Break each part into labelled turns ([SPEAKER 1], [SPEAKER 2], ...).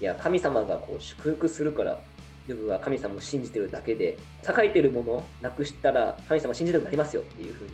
[SPEAKER 1] いや、神様がこう祝福するから、ヨブは神様を信じてるだけで、栄えてるものをなくしたら、神様を信じなくなりますよっていうふうに。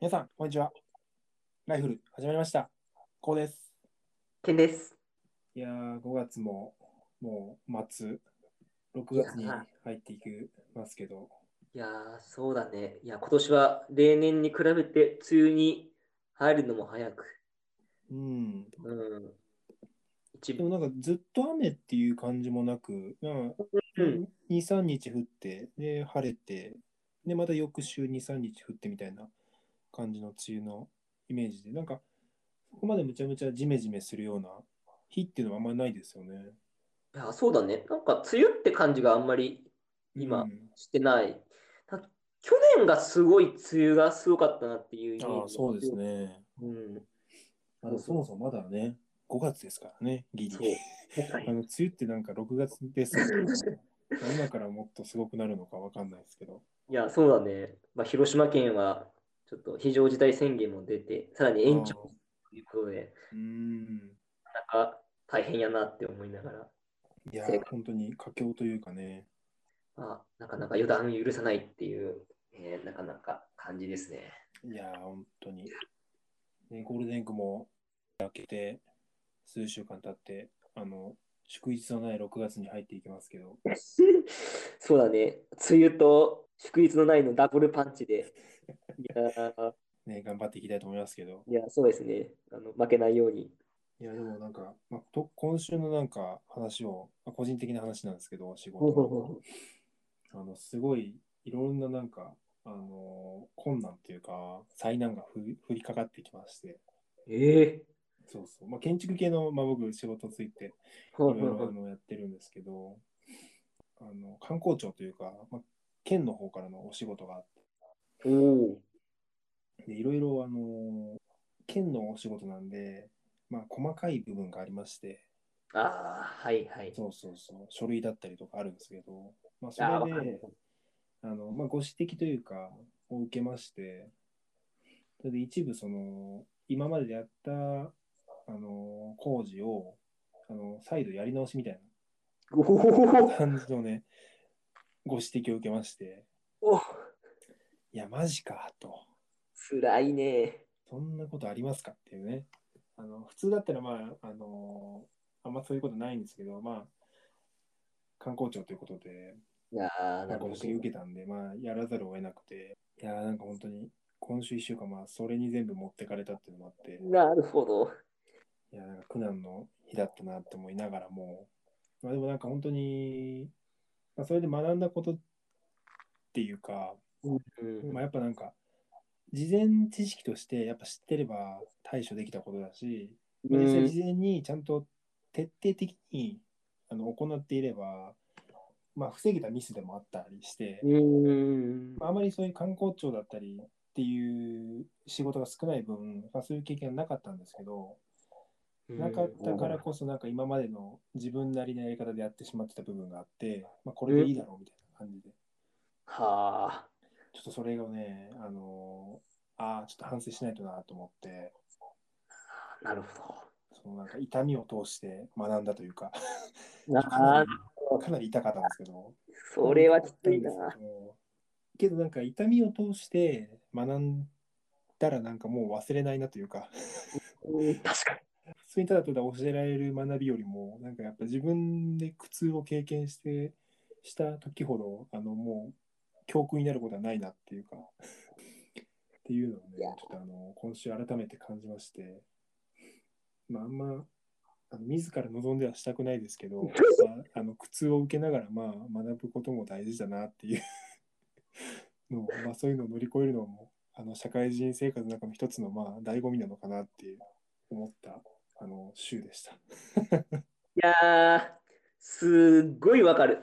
[SPEAKER 2] 皆さん、こんにちは。ライフル、始まりました。こうです。
[SPEAKER 1] 剣です。
[SPEAKER 2] いやー、5月ももう末、6月に入っていきますけど、
[SPEAKER 1] いやー、そうだね。いや、今年は例年に比べて梅雨に入るのも早く。
[SPEAKER 2] うん。
[SPEAKER 1] うん。一
[SPEAKER 2] でもなんかずっと雨っていう感じもなく、
[SPEAKER 1] うん。
[SPEAKER 2] 2、3日降って、で、晴れて、で、また翌週2、3日降ってみたいな感じの梅雨のイメージで、なんか、そこまでむちゃむちゃジメジメするような日っていうのはあんまりないですよね。
[SPEAKER 1] いや、そうだね。なんか梅雨って感じがあんまり今
[SPEAKER 2] うん
[SPEAKER 1] してない。た去年がすごい梅雨がすごかったなっていうイメージ
[SPEAKER 2] ああ、そうです。ね。
[SPEAKER 1] うん。
[SPEAKER 2] あのそもそもまだね、5月ですからね、ギリ。
[SPEAKER 1] そう。
[SPEAKER 2] あの梅雨ってなんか6月ですけど、今からもっとすごくなるのかわかんないですけど。
[SPEAKER 1] いや、そうだね。まあ、広島県はちょっと非常事態宣言も出て、さらに延長ということで、
[SPEAKER 2] うーん。
[SPEAKER 1] なかなか大変やなって思いながら、
[SPEAKER 2] いや本当に佳境というかね。
[SPEAKER 1] まあ、なかなか予断許さないっていう、えーなかなか感じですね。
[SPEAKER 2] いや本当に。ね、ゴールデンウィークも明けて、数週間経って、あの、祝日のない6月に入っていきますけど、
[SPEAKER 1] そうだね。梅雨と祝日のないのダブルパンチで、いやー、
[SPEAKER 2] ね、頑張っていきたいと思いますけど。
[SPEAKER 1] いや、そうですね。あの負けないように。
[SPEAKER 2] いや、でもなんか、まあ、と今週のなんか話を、まあ個人的な話なんですけど、仕事の。あの、すごい、いろんななんか、あの、困難っていうか、災難がふ降りかかってきまして、
[SPEAKER 1] ええ
[SPEAKER 2] そうそう。まあ、建築系の、まあ、僕、仕事ついて、い
[SPEAKER 1] ー。
[SPEAKER 2] ろいろあのやってるんですけど、あの、観光庁というか、まあ、県の方からのお仕事があっ
[SPEAKER 1] おお
[SPEAKER 2] て、でいろいろ、あの、県のお仕事なんで、まあ、細かい部分がありまして、
[SPEAKER 1] ー。ああ、はいはい。
[SPEAKER 2] そうそうそう、書類だったりとかあるんですけど、まあ、それであの、まあ、ご指摘というか、を受けまして、それで一部、その、今までやった、あの、工事を、あの、再度やり直しみたいな感じのね、ご指摘を受けまして、
[SPEAKER 1] お
[SPEAKER 2] いや、マジか、と。
[SPEAKER 1] つらいね。
[SPEAKER 2] そんなことありますかっていうね。あの、普通だったら、まあ、あの、あんまそういうことないんですけど、まあ、観光庁ということで、
[SPEAKER 1] いやー、
[SPEAKER 2] な
[SPEAKER 1] んるほど。
[SPEAKER 2] 指摘受けたんで、まあ、やらざるを得なくて、いやー、なんか本当に、今週1週間、まあ、それに全部持ってかれたっていうのもあって、
[SPEAKER 1] なるほど。
[SPEAKER 2] いやー、なんか苦難の日だったなって思いながらも、まあ、でもなんか本当に、まあ、それで学んだことっていうか、
[SPEAKER 1] うん
[SPEAKER 2] まあ、やっぱなんか、事前知識として、やっぱ知ってれば対処できたことだし、まあ実際事前にちゃんと徹底的にあの行っていれば、まあ、防げたミスでもあったりして、
[SPEAKER 1] うん。
[SPEAKER 2] まああまりそういう観光庁だったりっていう仕事が少ない分、まあ、そういう経験はなかったんですけど、なかったからこそなんか今までの自分なりのやり方でやってしまってた部分があって、まあ、これでいいだろうみたいな感じで、
[SPEAKER 1] はあ。
[SPEAKER 2] ちょっとそれがね、あのああ、ちょっと反省しないとなと思って、
[SPEAKER 1] なるほ
[SPEAKER 2] そのなんか痛みを通して学んだというか、
[SPEAKER 1] ど。ああ、
[SPEAKER 2] かなり痛かったんですけど、
[SPEAKER 1] それはきついな。
[SPEAKER 2] けどなんか痛みを通して学んだらなんかもう忘れないなというか、
[SPEAKER 1] うん確か
[SPEAKER 2] 普通にただただ教えられる学びよりも、なんかやっぱ自分で苦痛を経験して、した時ほど、あのもう教訓になることはないなっていうか、っていうのをねちょっとあの今週改めて感じまして、まああんま、あの自ら望んではしたくないですけど、まあ、あの苦痛を受けながらまあ学ぶことも大事だなっていう のを、まあ、そういうのを乗り越えるのもあの社会人生活の中の一つのまあ醍醐味なのかなっていう思ったあの週でした。
[SPEAKER 1] いやー、すっごいわかる。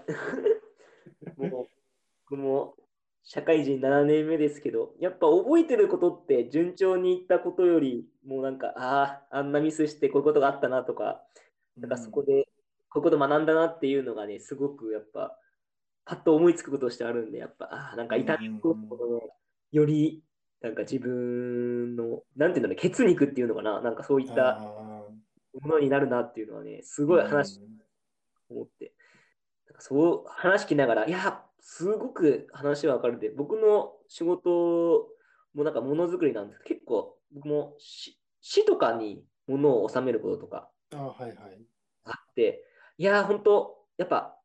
[SPEAKER 1] もう、僕も社会人7年目ですけど、やっぱ覚えてることって順調にいったことより、もうなんか、ああ、あんなミスしてこういうことがあったなとか、なんかそこで、こういうこと学んだなっていうのがね、すごくやっぱ、パッと思いつくこととしてあるんで、やっぱ、ああ、なんか痛みを、よりなんか自分の、なんていうんだろう、血肉っていうのかな、なんかそういった
[SPEAKER 2] あ
[SPEAKER 1] ものになるなっていうのはね、す
[SPEAKER 2] ー
[SPEAKER 1] ごい話
[SPEAKER 2] うん。
[SPEAKER 1] 思って、なんかそう話聞きながら、いや、すごく話はわかるんで、僕の仕事もなんかものづくりなんですけど、結構僕も市市とかに物を収めることとか
[SPEAKER 2] あーはいはい。
[SPEAKER 1] あって、いやー、本当やっぱ、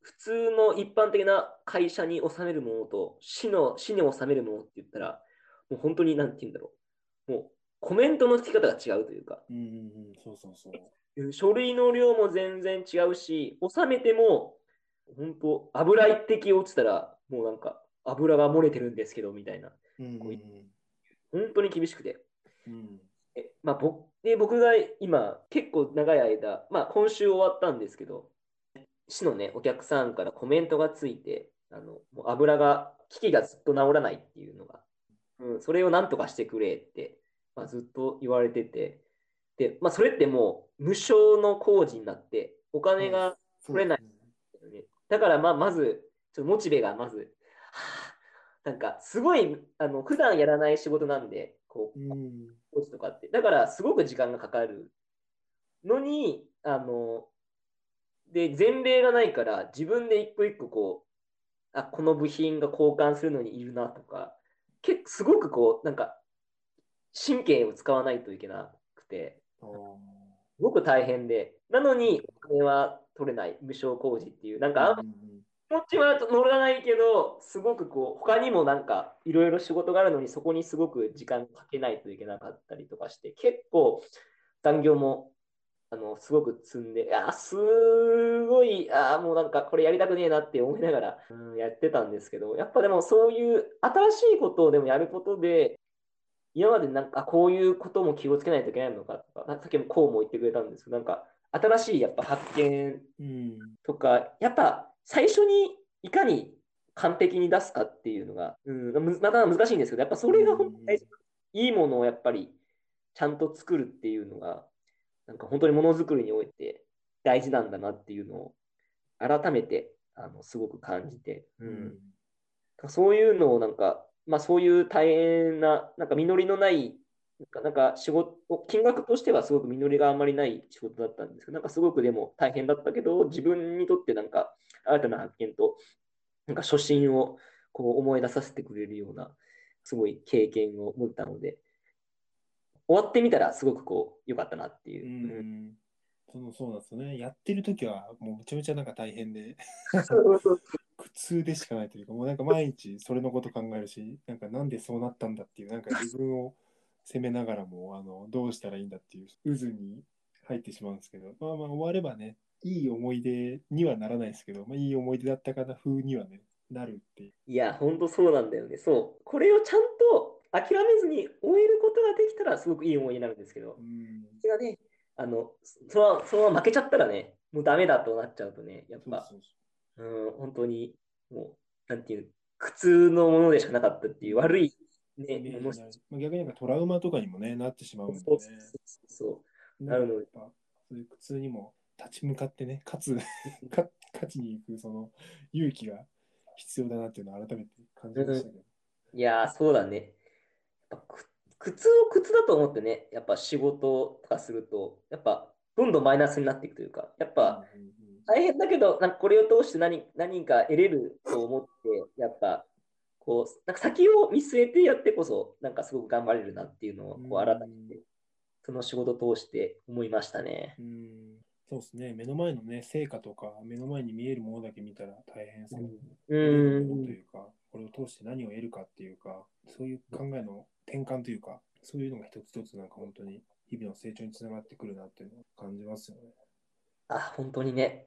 [SPEAKER 1] 普通の一般的な会社に収めるものと、市の、市に収めるものって言ったら、もう本当に、なんて言うんだろう。もう、コメントの付き方が違うというか、
[SPEAKER 2] うんうんうん、そうそうそう。
[SPEAKER 1] うん書類の量も全然違うし、収めても、本当油一滴落ちたら、もうなんか、油が漏れてるんですけど、みたいな。
[SPEAKER 2] うん
[SPEAKER 1] 本当に厳しくて。
[SPEAKER 2] うん
[SPEAKER 1] えまあ、僕で僕が今、結構長い間、まあ、今週終わったんですけど、市のね、お客さんからコメントがついて、あのもう油が、機器がずっと治らないっていうのが、うん、それをなんとかしてくれって、まあ、ずっと言われてて、で、まあ、それってもう無償の工事になって、お金が取れない。だから、まあ、まず、ちょっとモチベがまず、はあ。なんか、すごい、あの、普段やらない仕事なんで、こう、
[SPEAKER 2] うん。
[SPEAKER 1] コーチとかって。だから、すごく時間がかかるのに、あの、で、前例がないから、自分で一個一個こう、あ、この部品が交換するのにいるなとか、結構すごくこう、なんか、神経を使わないといけなくて、すごく大変で、なのにお金は取れない無償工事っていう、なんか、あんま
[SPEAKER 2] うんうん。
[SPEAKER 1] 気持ちは乗らないけど、すごくこう、他にもなんか、いろいろ仕事があるのに、そこにすごく時間かけないといけなかったりとかして、結構、残業も、あの、すごく積んで、あ、すごい、あ、もうなんか、これやりたくねえなって思いながら、うん、やってたんですけど、やっぱでもそういう新しいことをでもやることで、今までなんか、あこういうことも気をつけないといけないのかとか、さっきもこうも言ってくれたんですけど、なんか、新しいやっぱ発見
[SPEAKER 2] うん。
[SPEAKER 1] とか、やっぱ最初にいかに完璧に出すかっていうのが、うん、むまた難しいんですけど、やっぱそれが本当に大事いいものをやっぱりちゃんと作るっていうのが、なんか本当にものづくりにおいて大事なんだなっていうのを改めてあのすごく感じて、う
[SPEAKER 2] うん。ん
[SPEAKER 1] そういうのをなんか、まあそういう大変な、なんか実りのない、なんかなんか仕事、金額としてはすごく実りがあんまりない仕事だったんですけど、なんかすごくでも大変だったけど、自分にとってなんか新たな発見と、なんか初心をこう思い出させてくれるような、すごい経験を持ったので、終わってみたらすごくこう良かったなっていうう。
[SPEAKER 2] んそのそうなんですよね。やってる時はもうめちゃめちゃなんか大変で、苦痛でしかないというか、もうなんか毎日それのこと考えるし、なんかなんでそうなったんだっていう、なんか自分を責めながらも、あのどうしたらいいんだっていう渦に入ってしまうんですけど、まあまあ終わればね、いい思い出にはならないですけど、まあ、いい思い出だったかな風にはね、なるっていう。
[SPEAKER 1] いや、本当そうなんだよね。そう。これをちゃんと諦めずに終えることができたら、すごくいい思いになるんですけど
[SPEAKER 2] う、ん
[SPEAKER 1] それがね、あの、そのままそのまま負けちゃったらね、もうダメだとなっちゃうとね、やっぱ、
[SPEAKER 2] う
[SPEAKER 1] ん、本当に、もう、なんていう、苦痛のものでしかなかったっていう悪い、
[SPEAKER 2] う。
[SPEAKER 1] ね、
[SPEAKER 2] イメージ
[SPEAKER 1] もの
[SPEAKER 2] になるまあ、逆になんかトラウマとかにもね、なってしまうんでね
[SPEAKER 1] そう。そうなるので
[SPEAKER 2] やっぱそういう苦痛にも立ち向かってね、勝つ、か勝ちに行くその勇気が必要だなっていうのを改めて感じましたけど。
[SPEAKER 1] いやー、そうだね。やっぱく苦痛を苦痛だと思ってね、やっぱ仕事とかすると、やっぱどんどんマイナスになっていくというか、やっぱ大変だけど、なんかこれを通して何何か得れると思って、やっぱこう、なんか先を見据えてやってこそ、なんかすごく頑張れるなっていうのをこう改めて、その仕事を通して思いましたね。
[SPEAKER 2] うん。うんそうですね、目の前のね、成果とか、目の前に見えるものだけ見たら大変ですけど、
[SPEAKER 1] う
[SPEAKER 2] というか、これを通して何を得るかっていうか、そういう考えの転換というか、そういうのが一つ一つなんか本当に日々の成長につながってくるなっていうのを感じますよね。
[SPEAKER 1] あ、本当にね。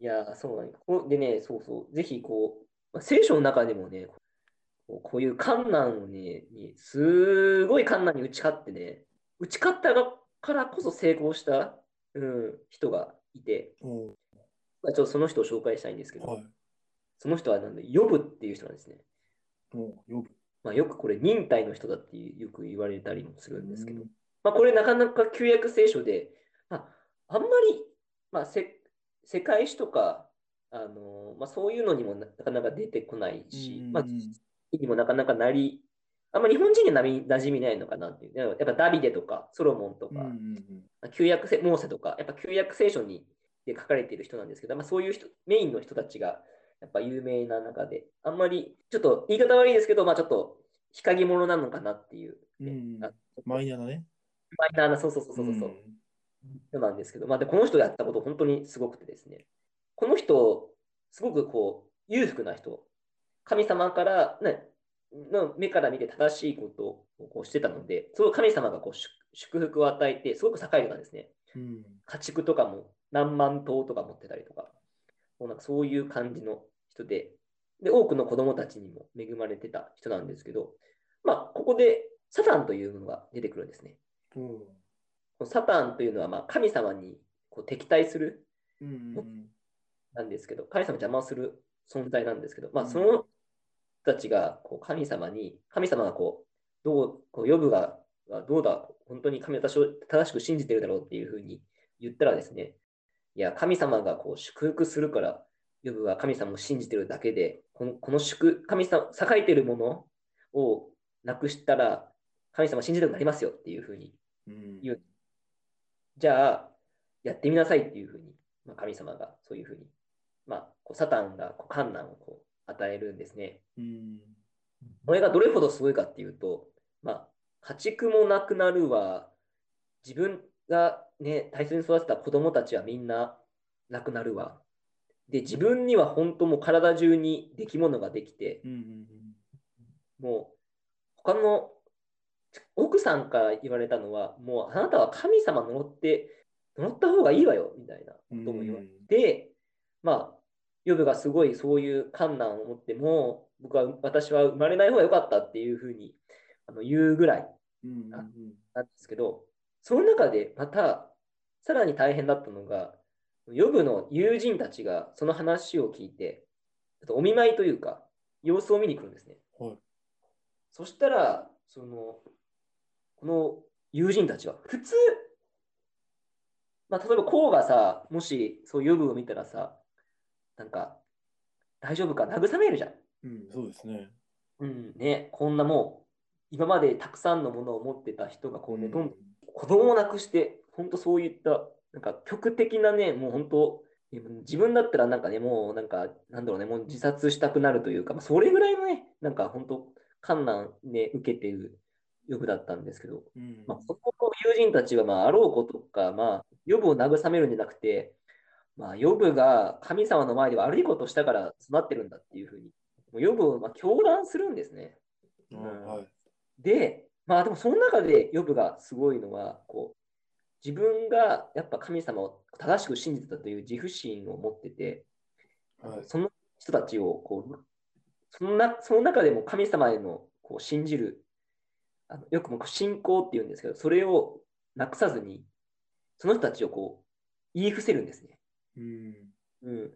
[SPEAKER 1] いやー、そうなんでね、そうそう、ぜひこう、まあ聖書の中でもね、こうこういう困難をね、にすごい困難に打ち勝ってね、打ち勝ったからこそ成功した、うん、人がいて、
[SPEAKER 2] お
[SPEAKER 1] まあ、ちょっとその人を紹介したいんですけど、
[SPEAKER 2] はい。
[SPEAKER 1] その人はなんで、ヨブっていう人なんですね。
[SPEAKER 2] 呼ぶ。
[SPEAKER 1] まあ、よくこれ忍耐の人だってよく言われたりもするんですけど
[SPEAKER 2] うん、
[SPEAKER 1] まあ、これなかなか旧約聖書で、まあ、あんまり、まあ、せ世界史とか、あのまあ、そういうのにもななかなか出てこないし、まあ、
[SPEAKER 2] うん
[SPEAKER 1] にもなかなかなりあんま日本人にはなみ馴染みないのかなっていう。やっぱダビデとかソロモンとか、
[SPEAKER 2] うんうん
[SPEAKER 1] 旧約聖モーセとか、やっぱ旧約聖書にで書かれている人なんですけど、まあ、そういう人、メインの人たちがやっぱ有名な中で、あんまりちょっと言い方悪いですけど、まあちょっと日陰者なのかなっていう、ね
[SPEAKER 2] うん
[SPEAKER 1] あ
[SPEAKER 2] マイナーなね。
[SPEAKER 1] マイナーな、そうそうそうそうそう、人なんですけど、まあ、でこの人がやったこと本当にすごくてですね、この人、すごくこう裕福な人、神様から、ね、の目から見て正しいことをこうしてたので、すごい神様がこう祝祝福を与えて、すごく栄えてたんですね。
[SPEAKER 2] うん
[SPEAKER 1] 家畜とかも何万頭とか持ってたりとか、もうなんかそういう感じの人で、で、多くの子供たちにも恵まれてた人なんですけど、まあ、ここでサタンというものが出てくるんですね。
[SPEAKER 2] うん
[SPEAKER 1] このサタンというのはまあ神様にこう敵対する
[SPEAKER 2] うんうん
[SPEAKER 1] なんですけど、神様を邪魔をする存在なんですけど、まあ、
[SPEAKER 2] うん
[SPEAKER 1] その人たちがこう神様に、神様がこう、どう、こうヨブががどうだ、本当に神を正しく信じてるだろうっていうふうに言ったらですね、いや、神様がこう祝福するから、ヨブは神様を信じてるだけで、このこの祝、神様、栄えてるものをなくしたら、神様を信じたくなりますよっていうふうに
[SPEAKER 2] うん。
[SPEAKER 1] 言う。じゃあ、やってみなさいっていうふうに、まあ、神様がそういうふうに、まあ、こうサタンがこう観難をこう与えるんですね。
[SPEAKER 2] うん
[SPEAKER 1] これがどれほどすごいかっていうと、まあ、家畜もなくなるわ、自分がね、大切に育てた子供たちはみんな亡くなるわ。で、自分には本当もう体中に出来物ができて、
[SPEAKER 2] うんうん
[SPEAKER 1] もう他の奥さんから言われたのは、もうあなたは神様呪って、呪った方がいいわよ、みたいなことも言われて、まあ、ヨブがすごいそういう観難を持っても、僕は、私は生まれない方が良かったっていうふうにあの言うぐらい
[SPEAKER 2] うんうん
[SPEAKER 1] なんですけど、その中でまた、さらに大変だったのが、ヨブの友人たちがその話を聞いて、お見舞いというか、様子を見に来るんですね。
[SPEAKER 2] はい
[SPEAKER 1] そしたら、その、この友人たちは、普通、まあ、例えばこうがさ、もしそうヨブを見たらさ、なんか、大丈夫か、慰めるじゃん。
[SPEAKER 2] うんそうですね。
[SPEAKER 1] うん、ね、こんなもう、今までたくさんのものを持ってた人がこうね、どんどん
[SPEAKER 2] ん
[SPEAKER 1] 子供を亡くして、本当そういった、なんか極的なね、もう本当、え自分だったらなんかね、もうなんか、なんだろうね、もう自殺したくなるというか、まあ、それぐらいのね、なんか本当、観難ね、受けている欲だったんですけど、
[SPEAKER 2] うん
[SPEAKER 1] まあ、そこの友人たちは、まあ、あろうことか、まあ、ヨブを慰めるんじゃなくて、まあ、ヨブが神様の前で悪いことをしたから育ってるんだっていうふうに、もうヨブをまあ狂乱するんですね。
[SPEAKER 2] あはい
[SPEAKER 1] で、まあでもその中でヨブがすごいのは、こう、自分がやっぱ神様を正しく信じてたという自負心を持ってて、
[SPEAKER 2] はい
[SPEAKER 1] その人たちをこう、そのなその中でも神様へのこう信じる、あのよく僕信仰って言うんですけど、それをなくさずに、その人たちをこう言い伏せるんですね。うん、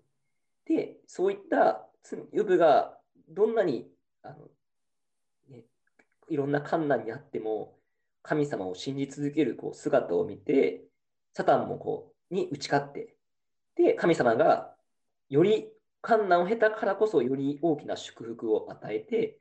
[SPEAKER 1] で、そういったつヨブがどんなにあの、ね、いろんな困難にあっても、神様を信じ続けるこう姿を見て、サタンもこうに打ち勝って、で、神様がより困難を経たからこそ、より大きな祝福を与えて、